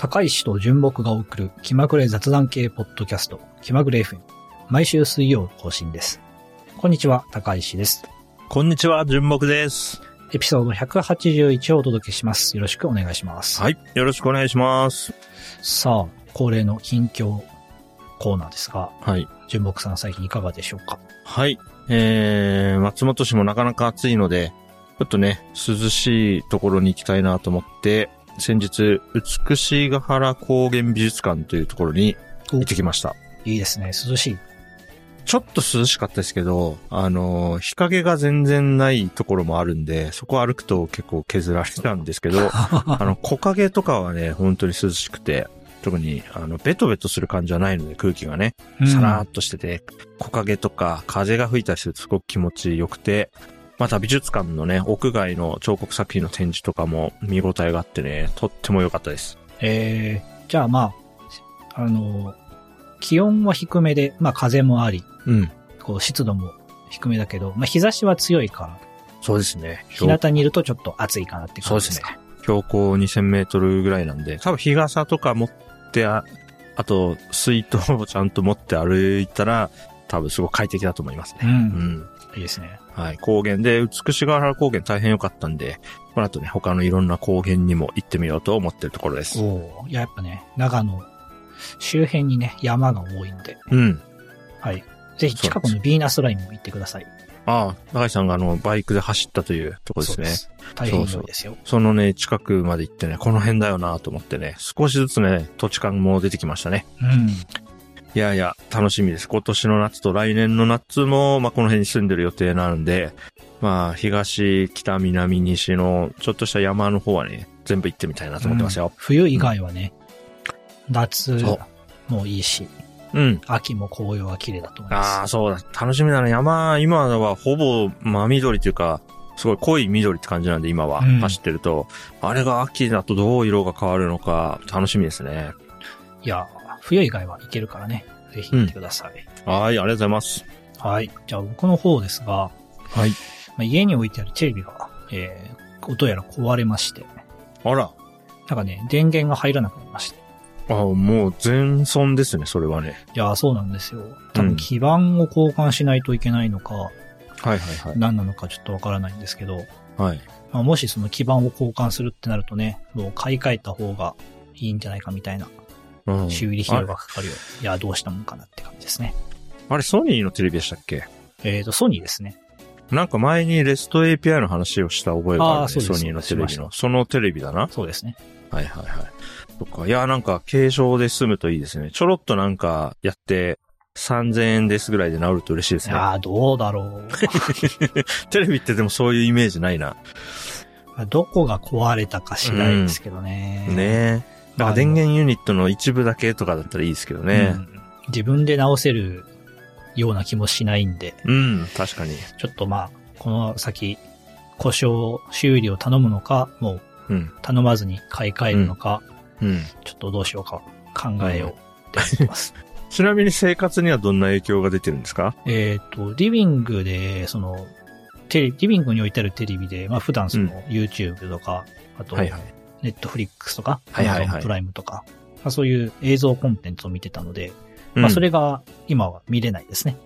高石と純木が送る気まぐれ雑談系ポッドキャスト、気まぐれ FM。毎週水曜更新です。こんにちは、高石です。こんにちは、純木です。エピソード181をお届けします。よろしくお願いします。はい。よろしくお願いします。さあ、恒例の近況コーナーですが、はい。純木さん最近いかがでしょうか？はい。えー、松本市もなかなか暑いので、ちょっとね、涼しいところに行きたいなと思って、先日、美しが原高原美術館というところに行ってきました。いいですね、涼しい。ちょっと涼しかったですけど、あの、日陰が全然ないところもあるんで、そこ歩くと結構削られたんですけど、あの、木陰とかはね、本当に涼しくて、特に、あの、ベトベトする感じはないので、空気がね、さらーっとしてて、木陰とか風が吹いたりするとすごく気持ちよくて、また美術館のね、屋外の彫刻作品の展示とかも見応えがあってね、とっても良かったです。えー、じゃあまあ、あの、気温は低めで、まあ風もあり、うん。こう湿度も低めだけど、まあ日差しは強いから、そうですね。日向にいるとちょっと暑いかなって感じですか？標高2000メートルぐらいなんで、多分日傘とか持って、ああと、水筒をちゃんと持って歩いたら、多分すごく快適だと思いますね。うん。うん。いいですね。はい。高原で、美しが原高原大変良かったんで、この後ね、他のいろんな高原にも行ってみようと思ってるところです。おおいや、やっぱね、長野周辺にね、山が多いんで、うん。はい。ぜひ近くのビーナスラインも行ってください。ああ、高橋さんがあの、バイクで走ったというところですね。そうです。大変良いですよ。そのね、近くまで行ってね、この辺だよなと思ってね、少しずつね、土地感も出てきましたね。うん。いやいや、楽しみです。今年の夏と来年の夏も、まあ、この辺に住んでる予定なんで、まあ、東、北、南、西の、ちょっとした山の方はね、全部行ってみたいなと思ってますよ。冬以外はね、夏そうもいいし、うん。秋も紅葉は綺麗だと思いああ、ます。そうだ。楽しみだね。山、今はほぼ真緑というか、すごい濃い緑って感じなんで、今はうん走ってると、あれが秋だとどう色が変わるのか、楽しみですね。いや、冬以外は行けるからね、ぜひ行ってください。はい、ありがとうございます。はい。じゃあ僕の方ですが、はい。まあ、家に置いてあるテレビが、えー、音やら壊れまして、あら。なんかね、電源が入らなくなりまして。あもう全損ですね、それはね。いやー、そうなんですよ。多分うん基板を交換しないといけないのか、はいはいはい。何なのかちょっとわからないんですけど、はい。まあ、もしその基板を交換するってなるとね、もう買い替えた方がいいんじゃないかみたいなうん修理費用がかかるよ。いや、どうしたもんかなって感じですね。あれ、ソニーのテレビでしたっけ？えっ、と、ソニーですね。なんか前にレスト API の話をした覚えがある、ね、ソニーのテレビの。そのテレビだな？そうですね。はいはいはい。そっか。いや、なんか軽症で済むといいですね。ちょろっとなんかやって、3000円ですぐらいで治ると嬉しいですね。いやー、どうだろ テレビってでもそういうイメージないな。う。どこが壊れたか次第ですけどね。ねえ。だまあから電源ユニットの一部だけとかだったらいいですけどねう。ん自分で直せるような気もしないんで、うん、確かに。ちょっとまあ、この先、故障修理を頼むのか、もううん、頼まずに買い替えるのか、うん。ちょっとどうしようか考えようって思ってます。ちなみに生活にはどんな影響が出てるんですか？えっと、リビングで、その、テレビ、リビングに置いてあるテレビで、まあ普段その、YouTube とか、あと、はいはい。ネットフリックスとか、はいはいはいプライムとか、まあそういう映像コンテンツを見てたので、うんまあそれが今は見れないですね。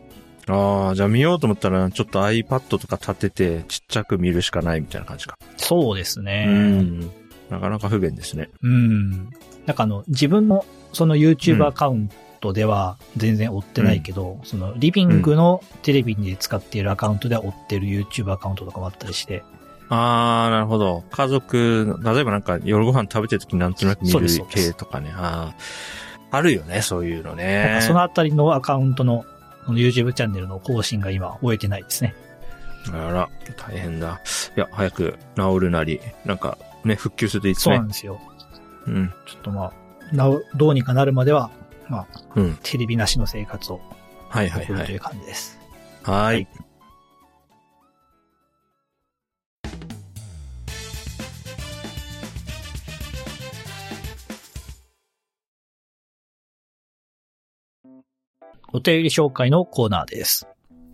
ああ、じゃあ見ようと思ったら、ちょっと iPad とか立てて、ちっちゃく見るしかないみたいな感じか。そうですね。うん。なかなか不便ですね。うん。なんかあの、自分のその YouTube アカウントでは全然追ってないけど、そのリビングのテレビに使っているアカウントでは追ってる YouTube アカウントとかもあったりして、ああ、なるほど。家族、例えばなんか夜ご飯食べてる時になんとなく見る系とかね。ああ。あるよね、そういうのねか。そのあたりのアカウントのこの YouTube チャンネルの更新が今終えてないですね。あら、大変だ。いや、早く治るなり、なんかね、復旧するといいですねそうなん。ですよ。うん。ちょっとまあ、どうにかなるまでは、まあ、うん。テレビなしの生活をはいはいというい。感じです。はい。お便り紹介のコーナーです。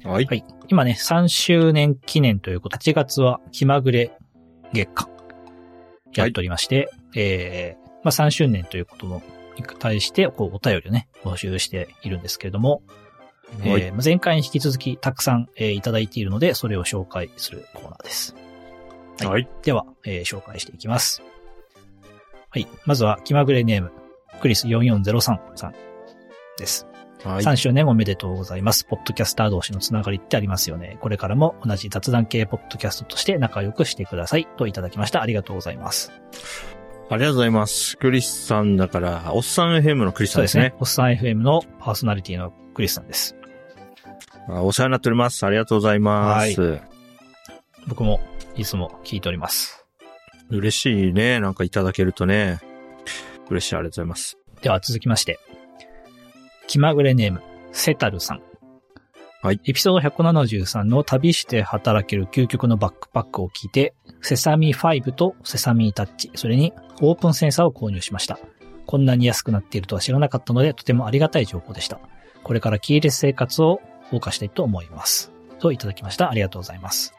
はい。はい。今ね、3周年記念ということ、8月は気まぐれ月間やっておりまして、えー、まあ、3周年ということの、に対して、こう、お便りをね、募集しているんですけれども、えはいーまあ前回に引き続きたくさん、えーいただいているので、それを紹介するコーナーです。はいはい。では、えー紹介していきます。はい。まずは、気まぐれネーム、クリス4403さんです。はい。3周年おめでとうございます。ポッドキャスター同士のつながりってありますよね。これからも同じ雑談系ポッドキャストとして仲良くしてください。といただきました。ありがとうございます。ありがとうございます。クリスさんだから、おっさん FM のクリスさんですね。。おっさん FM のパーソナリティのクリスさんです。あお世話になっております。ありがとうございます。僕もいつも聞いております。嬉しいね。なんかいただけるとね。嬉しい。ありがとうございます。では続きまして、気まぐれネーム、セタルさん。はい。エピソード173の旅して働ける究極のバックパックを聞いて、セサミ5とセサミタッチ、それにオープンセンサーを購入しました。こんなに安くなっているとは知らなかったので、とてもありがたい情報でした。これからキーレス生活を謳歌したいと思います。といただきました。ありがとうございます。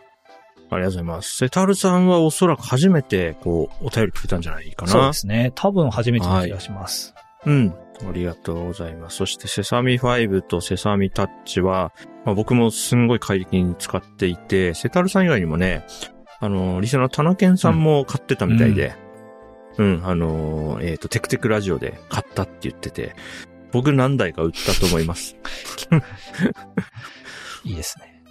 ありがとうございます。セタルさんはおそらく初めて、こう、お便りくれたんじゃないかな。そうですね。多分初めての気がします。うん。ありがとうございます。そして、セサミ5とセサミタッチは、まあ、僕もすんごい快適に使っていて、セタルさん以外にもね、あの、リスナーのタナケンさんも買ってたみたいで、うん、あの、えっ、と、テクテクラジオで買ったって言ってて、僕何台か売ったと思います。いいですね。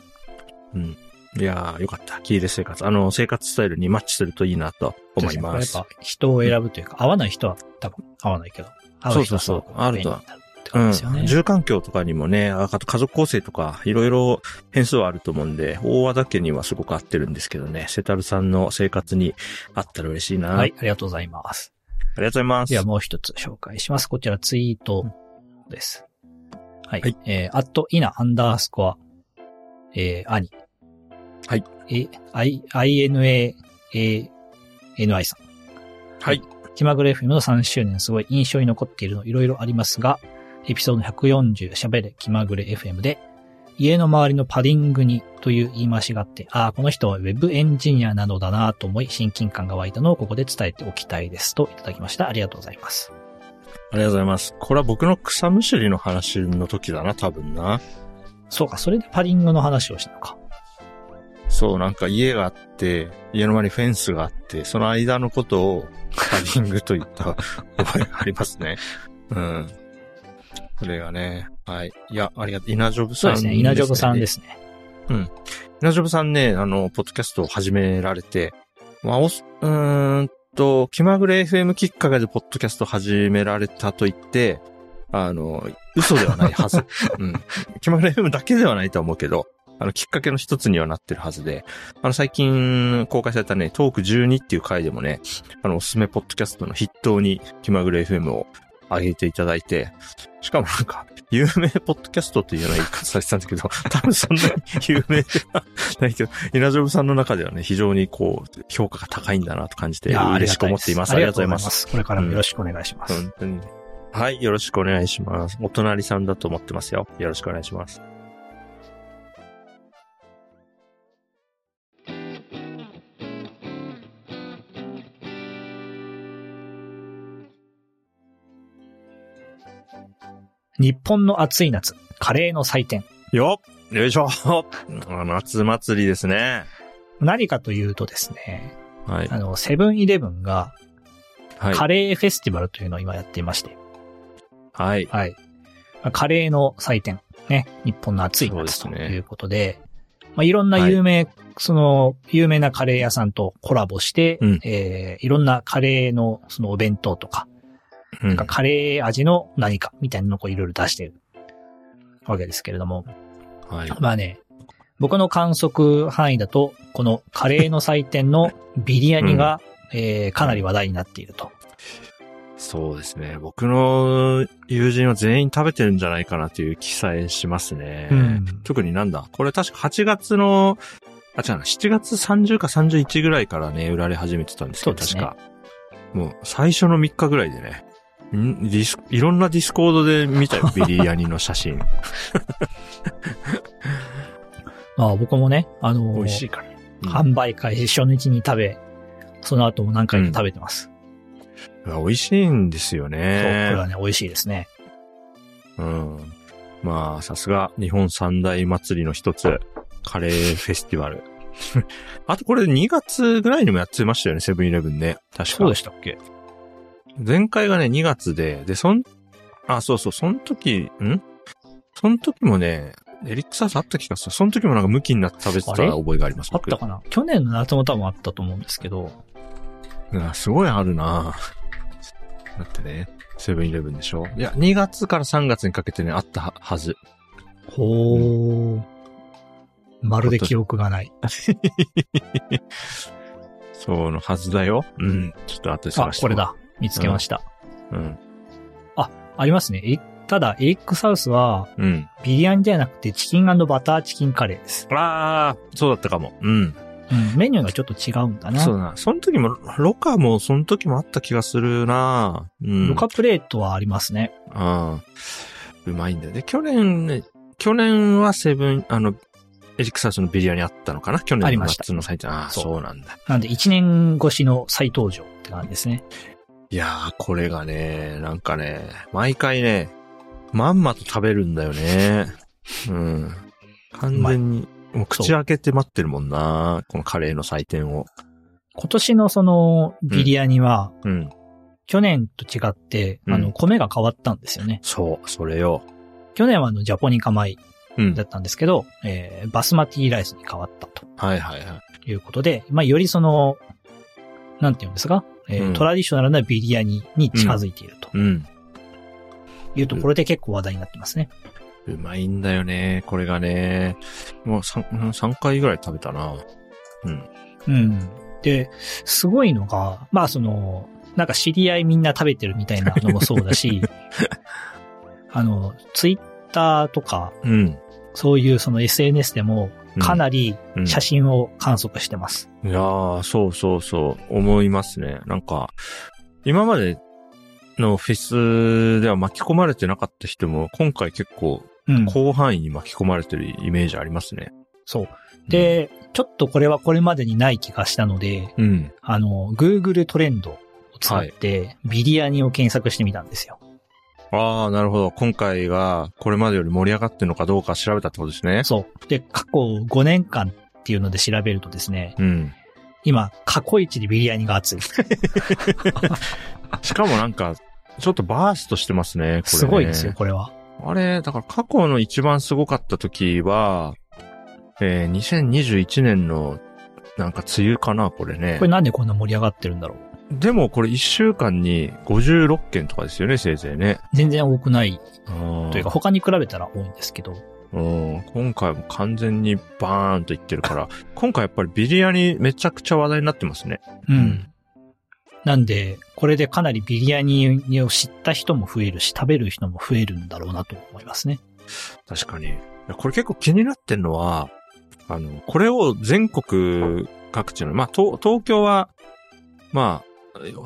うん。いやー、よかった。キーレス生活。あの、生活スタイルにマッチするといいなと思います。やっぱ人を選ぶというか、合わない人は多分合わないけど、合う人はすごくそうそうそうあると便利になるってうん感じですよね。。住環境とかにもね、ああと家族構成とか、いろいろ変数はあると思うんで、大和田家にはすごく合ってるんですけどね、セタルさんの生活にあったら嬉しいな。は。い、ありがとうございます。ありがとうございます。ではもう一つ紹介します。こちらツイートです。はい。はいえー、アットイナアンダースコア、えー、アニ。はい。え、I、INA、ANI さん。はい。気まぐれ FM の3周年すごい印象に残っているのいろいろありますが、エピソード140喋れ気まぐれ FM で、家の周りのパディングにという言い回しがあって、ああ、この人はウェブエンジニアなのだなと思い親近感が湧いたのをここで伝えておきたいですといただきました。ありがとうございます。ありがとうございます。これは僕の草むしりの話の時だな、多分な。そうか、それでパディングの話をしたのか。そう、なんか家があって、家の周りにフェンスがあって、その間のことをパディングと言った 覚えがありますね。うん。それがね、はい。いや、ありがとう。稲ジョブさんそうですね。稲ジョブさんですね。稲ジョブさんね、あの、ポッドキャストを始められて、まあ、おす、うーんと、気まぐれ FM きっかけでポッドキャストを始められたと言って、あの、嘘ではないはず。うん。気まぐれ FM だけではないとは思うけど、あの、きっかけの一つにはなってるはずで、あの、最近公開されたね、トーク12っていう回でもね、あの、おすすめポッドキャストの筆頭に気まぐれ FM を上げていただいて、しかもなんか、有名ポッドキャストっていうような言い方されてたんだけど、多分そんなに有名ではないけど、稲ジョブさんの中ではね、非常にこう、評価が高いんだなと感じて、嬉しく思っています。ありがとうございます。。これからもよろしくお願いします。本当にね。はい、よろしくお願いします。お隣さんだと思ってますよ。よろしくお願いします。日本の暑い夏、カレーの祭典。よっよいしょあ 夏祭りですね。何かというとですね、はい。あの、セブンイレブンがはい。カレーフェスティバルというのを今やっていまして、はい。はい。まあカレーの祭典、ね、日本の暑い夏ということで、まあ、いろんな有名、その、有名なカレー屋さんとコラボして、うんえーいろんなカレーのそのお弁当とか、うんなんかカレー味の何かみたいなのをいろいろ出してるわけですけれども、はい。まあね、僕の観測範囲だと、このカレーの祭典のビリヤニが、えーかなり話題になっていると。そうですね。僕の友人は全員食べてるんじゃないかなという気さえしますね。うん特になんだ？これ確か8月の、あ、違うな、7月30か31ぐらいからね、売られ始めてたんですけど、ね確か。もう最初の3日ぐらいでね、んディスいろんなディスコードで見たよ、ビリヤニの写真。ま あ僕もね、あのー美味しいから。うん販売開始初日に食べ、その後も何回か食べてます。美味しいんですよそう、これね。はね、美味しいですね。うん。まあ、さすが日本三大祭りの一つ、カレーフェスティバル。あとこれ2月ぐらいにもやってましたよね、セブンイレブンね。確か。そうでしたっけ？前回がね、2月で、で、そん、あ、そうそう、その時、ん？その時もね、エリックサースあった気がする。その時もなんかムキになって食べてた覚えがあります。あったかな？去年の夏も多分あったと思うんですけど、僕うんすごいあるなだってね、セブンイレブンでしょ？いや、2月から3月にかけてね、あったははず。ほー。まるで記憶がない。そうのはずだよ。うん。ちょっと後であ探し、て。これ。だ。見つけました。うん。ありますね。えただ、エリックサウスは、うん。ビリヤニじゃなくてチキンバターチキンカレーです。あー、そうだったかも。うん。うん。メニューがちょっと違うんだな。そうだな。その時も、ロカもその時もあった気がするなうん。ロカプレートはありますね。ああ、うまいんだよね。去年ね、去年はセブン、あの、エリックサウスのビリヤニあったのかな？去年の夏の祭典。ああ、そうそうなんだ。なんで、1年越しの再登場って感じですね。いやー、これがね、なんかね、毎回ね、まんまと食べるんだよね。うん。完全に、もう口開けて待ってるもんな。このカレーの祭典を。今年のそのビリヤニは、うん。去年と違って、うんあの、米が変わったんですよね。そう、それよ。去年はあの、ジャポニカ米うんだ。ったんですけど、えーバスマティライスに変わったとはいはいはい。いうことで、まあ、よりその、なんていうんですか、えーうんトラディショナルなビリヤニに近づいているとうん。いうところで結構話題になってますね。うまいんだよね、これがね。もう 3, 3回ぐらい食べたな。うん。うん。で、すごいのが、まあその、なんか知り合いみんな食べてるみたいなのもそうだし、あの、ツイッターとか、うん。そういうその SNS でもかなりうん写真を観測してます。いやー、そうそうそう、思いますね。なんか、今までのフェスでは巻き込まれてなかった人も、今回結構うん。広範囲に巻き込まれてるイメージありますね。そう。で、ちょっとこれはこれまでにない気がしたので、うん。あの、Google トレンドを使って、ビリヤニを検索してみたんですよ。ああ、なるほど。今回がこれまでより盛り上がってるのかどうか調べたってことですね。そう。で、過去5年間っていうので調べるとですね、うん。今、過去一でビリヤニが熱い。しかもなんか、ちょっとバーストしてますね、これ、ね。すごいですよ、。これは。あれ、だから過去の一番すごかった時は、えー、2021年の、なんか梅雨かな、これね。これなんでこんな盛り上がってるんだろう。でもこれ1週間に56件とかですよね、せいぜいね。全然多くないとというか、他に比べたら多いんですけど。うん、今回も完全にバーンといってるから、今回やっぱりビリヤニめちゃくちゃ話題になってますね。うん。うんなんで、これでかなりビリヤニを知った人も増えるし、食べる人も増えるんだろうなと思いますね。確かに。これ結構気になってんのは、あの、これを全国各地の、まあ、東東京は、まあ、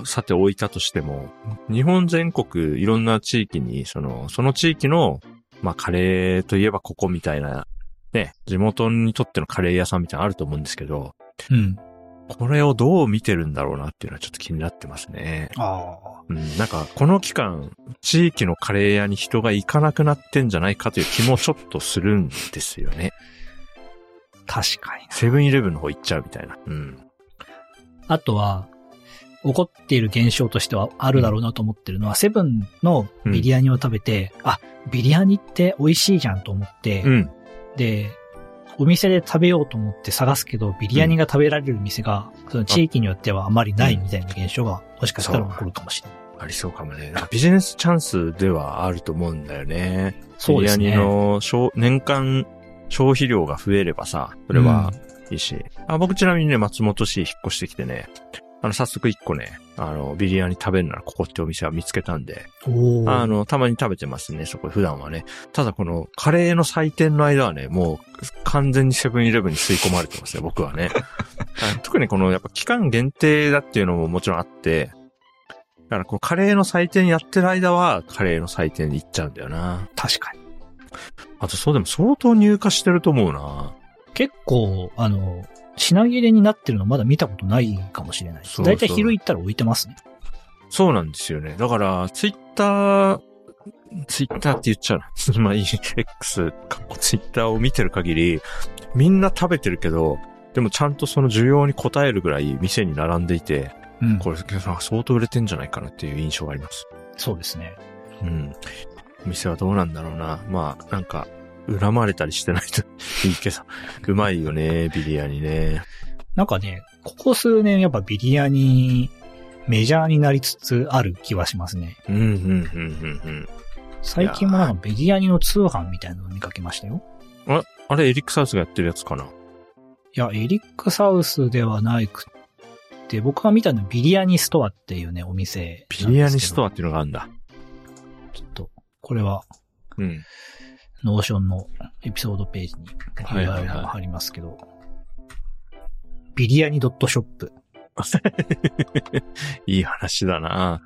さて置いたとしても、日本全国いろんな地域に、その、その地域の、まあ、カレーといえばここみたいな、ね、地元にとってのカレー屋さんみたいなのあると思うんですけど、うん。これをどう見てるんだろうなっていうのはちょっと気になってますね。ああ。うん、なんか、この期間、地域のカレー屋に人が行かなくなってんじゃないかという気もちょっとするんですよね。確かにな。セブンイレブンの方行っちゃうみたいな。うん。あとは、起こっている現象としてはあるだろうなと思ってるのは、セブンのビリヤニを食べて、あ、ビリヤニって美味しいじゃんと思って、うん。で、お店で食べようと思って探すけど、ビリヤニが食べられる店が、その地域によってはあまりないみたいな現象が、もしかしたら起こるかもしれない。ありそうかもね。ビジネスチャンスではあると思うんだよね。そうですねビリヤニの消年間消費量が増えればさ、それはいいし。あ僕ちなみにね、松本市引っ越してきてね、あの、早速一個ね、あの、ビリヤニ食べるならここってお店は見つけたんで、あの、たまに食べてますね、そこ、普段はね。ただこの、カレーの祭典の間はね、もう、完全にセブンイレブンに吸い込まれてますね、僕はね。あ特にこの、やっぱ期間限定だっていうのももちろんあって、だからこう、カレーの祭典やってる間は、カレーの祭典に行っちゃうんだよな。確かに。あと、そうでも相当入荷してると思うな。結構、あの、品切れになってるのまだ見たことないかもしれない。そうそうだいたい昼行ったら置いてますね。そうなんですよね。だから、ツイッター、ツイッターって言っちゃうな。まあ X、かっこツイッターを見てる限り、みんな食べてるけど、でもちゃんとその需要に応えるぐらい店に並んでいて、うん。これ相当売れてんじゃないかなっていう印象があります。そうですね。うん。お店はどうなんだろうな。まあ、なんか、恨まれたりしてないとうまいよね、ビリヤニね。なんかね、ここ数年やっぱビリヤニメジャーになりつつある気はしますね。うん、うん、うん、うん、最近もなんかビリヤニの通販みたいなのを見かけましたよ。うん。あれ、エリックサウスがやってるやつかないや、エリックサウスではないくって、僕が見たのはビリヤニストアっていうね、お店。ビリヤニストアアっていうのがあるんだ。ちょっと、これは、うん。 Notion のエピソードページにはいはいはい URL が貼りますけど、ビリヤニドットショップ。いい話だな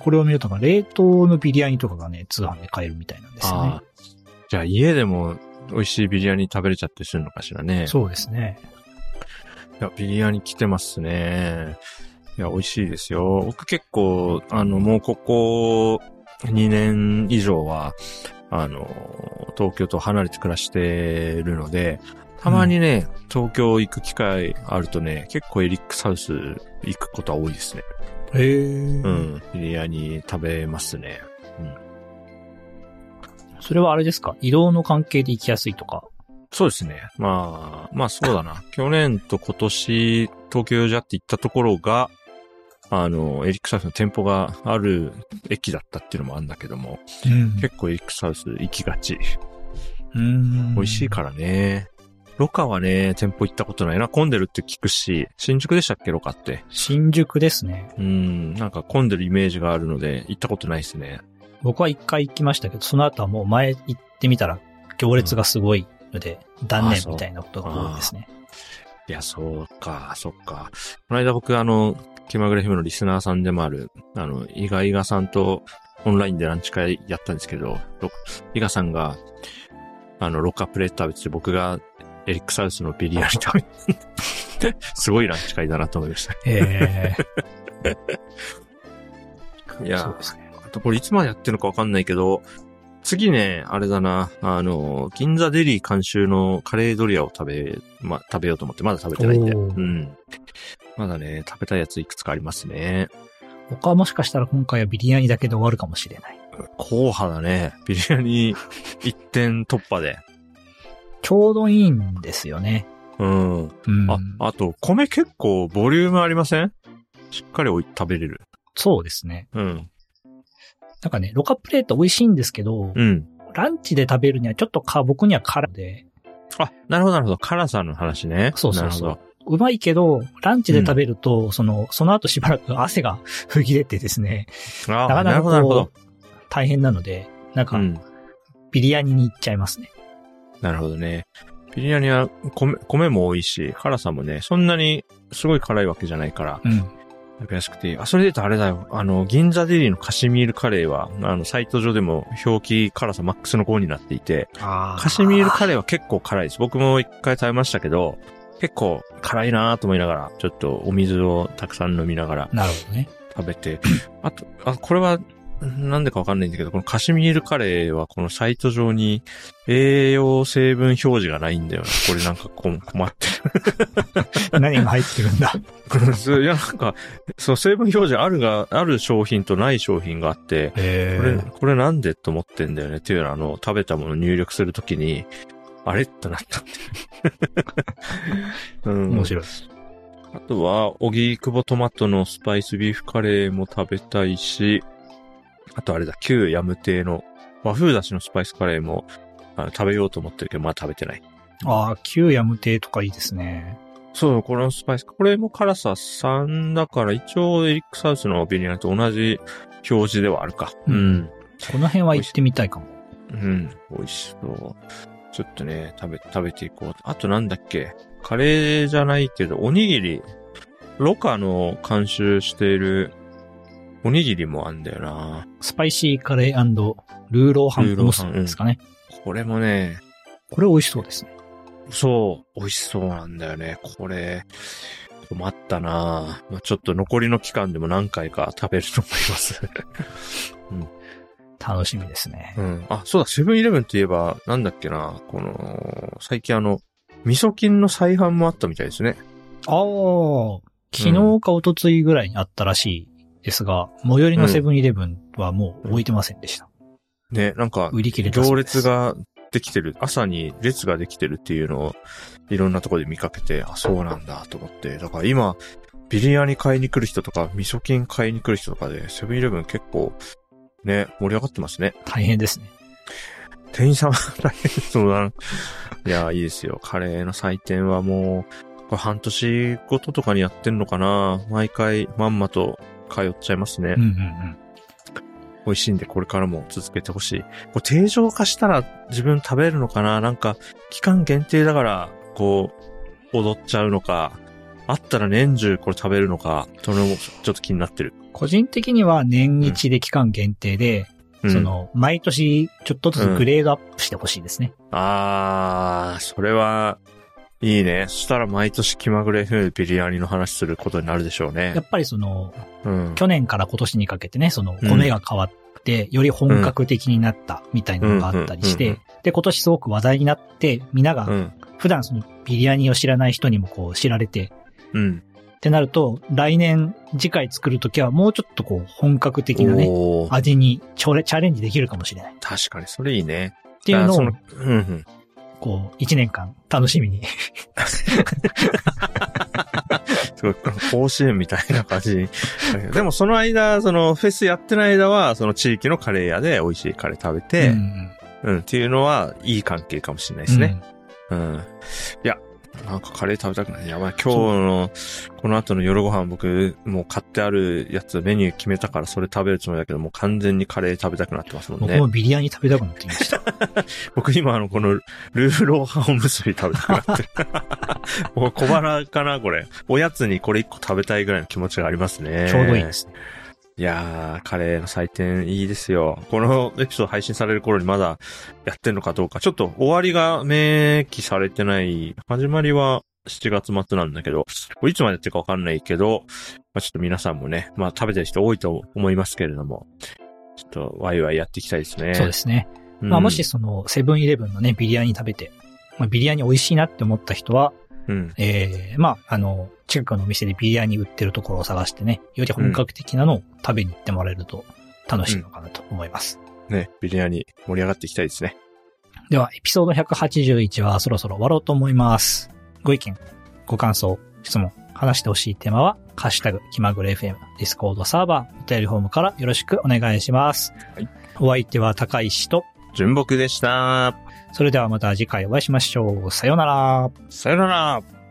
これを見ると冷凍のビリヤニとかがね、通販で買えるみたいなんですよねあ。じゃあ家でも美味しいビリヤニ食べれちゃってするのかしらね。そうですね。いや、ビリヤニ来てますね。いや、美味しいですよ。僕結構、あの、もうここ2年以上は、あの、東京と離れて暮らしてるので、たまにね、東京行く機会あるとね、結構エリックサウス行くことは多いですね。へえ。ううん。ん。ビリヤニ食べますね。それはあれですか？移動の関係で行きやすいとか？そうですね。まあ、まあそうだな。去年と今年、東京ジャって行ったところが、あの、エリックサウスの店舗がある駅だったっていうのもあるんだけども、うん結構エリックサウス行きがち。うん。美味しいからね。ロカはね、店舗行ったことないな。混んでるって聞くし、新宿でしたっけ、ロカって？新宿ですね。うん、なんか混んでるイメージがあるので、行ったことないですね。僕は一回行きましたけど、その後はもう前行ってみたら行列がすごいので、断念みたいなことが多いですね。いや、そうか、そっか。この間僕、あの、気まぐれ姫のリスナーさんでもある、あの、伊賀伊賀さんとオンラインでランチ会やったんですけど、ロ伊賀さんが、あの、ロッカープレート食べてて、僕がエリックサウスのビリヤニ食べて、すごいランチ会だなと思いました。ええ いやね。あとこれいつまでやってるのかわかんないけど、次ね、あれだな、あの、銀座デリー監修のカレードリアを食べ、ま、食べようと思って、まだ食べてないんで。うん。まだね、食べたいやついくつかありますね。他はもしかしたら今回はビリヤニだけで終わるかもしれない。硬派だね。ビリヤニ一点突破で。ちょうどいいんですよね。うん。うん。あ、あと、米結構ボリュームありません？しっかりおい食べれる。そうですね。うん。なんかね、ロカプレート美味しいんですけど、うん。ランチで食べるにはちょっとか、僕には辛で、あ、なるほどなるほど。辛さの話ね。そうそうそううまいけど、ランチで食べると、その、その後しばらく汗が吹き出てですね、なかなかこどう。、大変なので、なんか、うん。ビリヤニに行っちゃいますね。なるほどね。ビリヤニは米、米も多いし、辛さもね、そんなにすごい辛いわけじゃないから、うん。食べやすくていい。あ、それで言うとあれだよ。あの、銀座デリーのカシミールカレーは、あの、サイト上でも表記辛さマックスの5になっていて、あカシミールカレーは結構辛いです。僕も一回食べましたけど、結構辛いなと思いながら、ちょっとお水をたくさん飲みながらなるほどね。食べて、あと、あ、これは、なんでかわかんないんだけど、このカシミールカレーはこのサイト上に栄養成分表示がないんだよな。これなんかこ困って 何が入ってるんだ？る。いや、なんか、そう、成分表示あるが、ある商品とない商品があって、へこれ、これなんでと思ってんだよね。っていうのは、あの、食べたものを入力するときに、あれ？ってなったって。うん。面白い。あとは、オギークボトマトのスパイスビーフカレーも食べたいし、あとあれだ、旧ヤム亭の和風だしのスパイスカレーもあの食べようと思ってるけど、まだ食べてない。ああ、旧ヤム亭とかいいですね。そう、このスパイス、これも辛さ3だから、一応エリックサウスのビニと同じ表示ではあるか。うんこの辺は行ってみたいかも。うん、美味しそう。ちょっとね、食べ、食べていこう。あとなんだっけ？カレーじゃないけど、おにぎり。ロカの監修しているおにぎりもあんだよな。スパイシーカレールーローハンモスですかね。これもね、これ美味しそうですね。そう、美味しそうなんだよね。これ、困ったなまあ、ちょっと残りの期間でも何回か食べると思います。楽しみですね。うん。あ、そうだ、セブンイレブンといえば、なんだっけな、この、最近あの、味噌菌の再販もあったみたいですね。ああ、昨日か一昨日ぐらいにあったらしいですが、最寄りのセブンイレブンはもう置いてませんでした。ね、なんか、売り切れ行列ができてる、朝に列ができてるっていうのを、いろんなところで見かけて、あ、そうなんだと思って。だから今、ビリヤニ買いに来る人とか、味噌菌買いに来る人とかで、セブンイレブン結構、ね、盛り上がってますね。大変ですね。店員さんは 大変そうだな。いや、いいですよ。カレーの祭典はもう、これ半年ごととかにやってんのかな毎回まんまと通っちゃいますね。うんうんうん。美味しいんでこれからも続けてほしい。これ定常化したら自分食べるのかななんか、期間限定だから、こう、踊っちゃうのか、あったら年中これ食べるのか、それもちょっと気になってる。個人的には年一で期間限定で、うんそ、の、毎年ちょっとずつグレードアップしてほしいですね。あー、それは、いいね。そしたら毎年気まぐれでビリヤニの話することになるでしょうねや。っぱりその、うん。去年から今年にかけてね、その、米が変わって、より本格的になったみたいなのがあったりしうんうんうんて、で、今年すごく話題になって、皆がうん。普段そのビリヤニを知らない人にもこう知られて、うん。ってなると、来年次回作るときはもうちょっとこう本格的なね、味にチャレチャレンジできるかもしれない。っ確かに、それいいね。ていうのをあそ、うんうん。こう、一年間楽しみに。すごい、甲子園みたいな感じ。でもその間、そのフェスやってない間は、その地域のカレー屋で美味しいカレー食べて、ううん、んっていうのは、いい関係かもしれないですね。うん。いや、なんかカレー食べたくない？やばい、今日の、この後の夜ご飯僕、もう買ってあるやつ、メニュー決めたからそれ食べるつもりだけど、もう完全にカレー食べたくなってますもんね僕も。ビリヤニ食べたくなってきました。僕今あの、この、ルーローハンおむすび食べたくなってる。もう小腹かな、これ。おやつにこれ一個食べたいぐらいの気持ちがありますね。ちょうどいいですね。いやー、カレーの祭典いいですよ。このエピソード配信される頃にまだやってんのかどうか。ちょっと終わりが明記されてない。始まりは7月末なんだけど、いつまでやってるかわかんないけど、まあ、ちょっと皆さんもね、まあ食べてる人多いと思いますけれども、ちょっとワイワイやっていきたいですね。そうですね。うんまあもし、その、セブンイレブンのね、ビリヤニ食べて、まあ、ビリヤニ美味しいなって思った人は、うん。ええまあ、あの、近くのお店でビリヤニ売ってるところを探してね、より本格的なのを食べに行ってもらえると楽しいのかなと思います。ね、ビリヤニ盛り上がっていきたいですね。では、エピソード181はそろそろ終わろうと思います。ご意見、ご感想、質問、話してほしいテーマは、ハッシュタグ、気まぐれ FM、ディスコードサーバー、お便りフォームからよろしくお願いします。はい。お相手は高石と、純木でした。それではまた次回お会いしましょう。さようなら。さよなら。